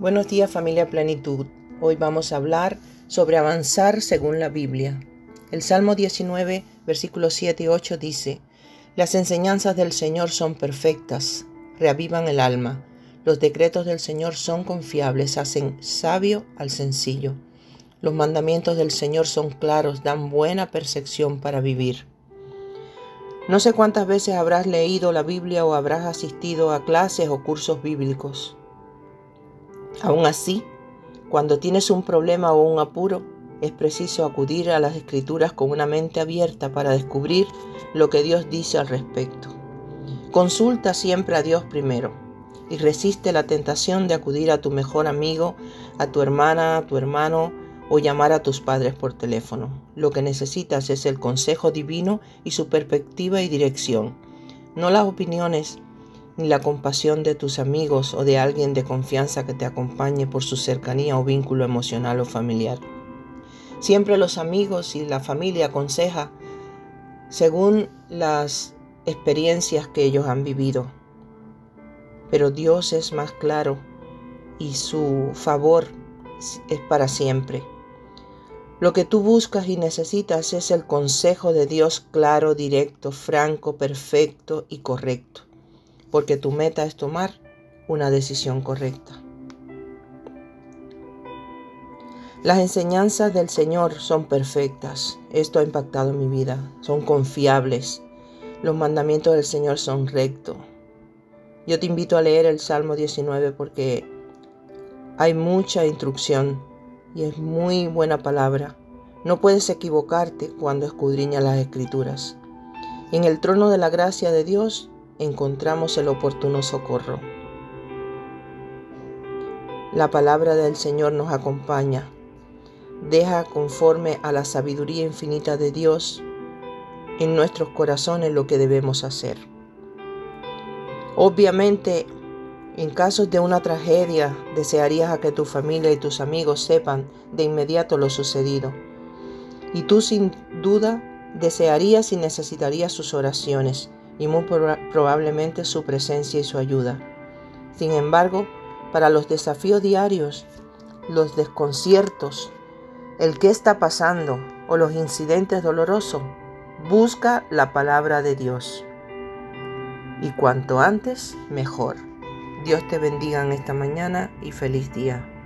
Buenos días familia Plenitud. Hoy vamos a hablar sobre avanzar según la Biblia. El Salmo 19, versículos 7 y 8 dice, Las enseñanzas del Señor son perfectas, reavivan el alma. Los decretos del Señor son confiables, hacen sabio al sencillo. Los mandamientos del Señor son claros, dan buena percepción para vivir. No sé cuántas veces habrás leído la Biblia o habrás asistido a clases o cursos bíblicos. Aún así, cuando tienes un problema o un apuro, es preciso acudir a las escrituras con una mente abierta para descubrir lo que Dios dice al respecto. Consulta siempre a Dios primero y resiste la tentación de acudir a tu mejor amigo, a tu hermana, a tu hermano o llamar a tus padres por teléfono. Lo que necesitas es el consejo divino y su perspectiva y dirección, no las opiniones ni la compasión de tus amigos o de alguien de confianza que te acompañe por su cercanía o vínculo emocional o familiar. Siempre los amigos y la familia aconseja según las experiencias que ellos han vivido. Pero Dios es más claro y su favor es para siempre. Lo que tú buscas y necesitas es el consejo de Dios claro, directo, franco, perfecto y correcto porque tu meta es tomar una decisión correcta. Las enseñanzas del Señor son perfectas. Esto ha impactado mi vida. Son confiables. Los mandamientos del Señor son rectos. Yo te invito a leer el Salmo 19 porque hay mucha instrucción y es muy buena palabra. No puedes equivocarte cuando escudriñas las escrituras. En el trono de la gracia de Dios encontramos el oportuno socorro. La palabra del Señor nos acompaña. Deja conforme a la sabiduría infinita de Dios en nuestros corazones lo que debemos hacer. Obviamente, en casos de una tragedia, desearías a que tu familia y tus amigos sepan de inmediato lo sucedido. Y tú sin duda desearías y necesitarías sus oraciones y muy probablemente su presencia y su ayuda. Sin embargo, para los desafíos diarios, los desconciertos, el qué está pasando o los incidentes dolorosos, busca la palabra de Dios. Y cuanto antes, mejor. Dios te bendiga en esta mañana y feliz día.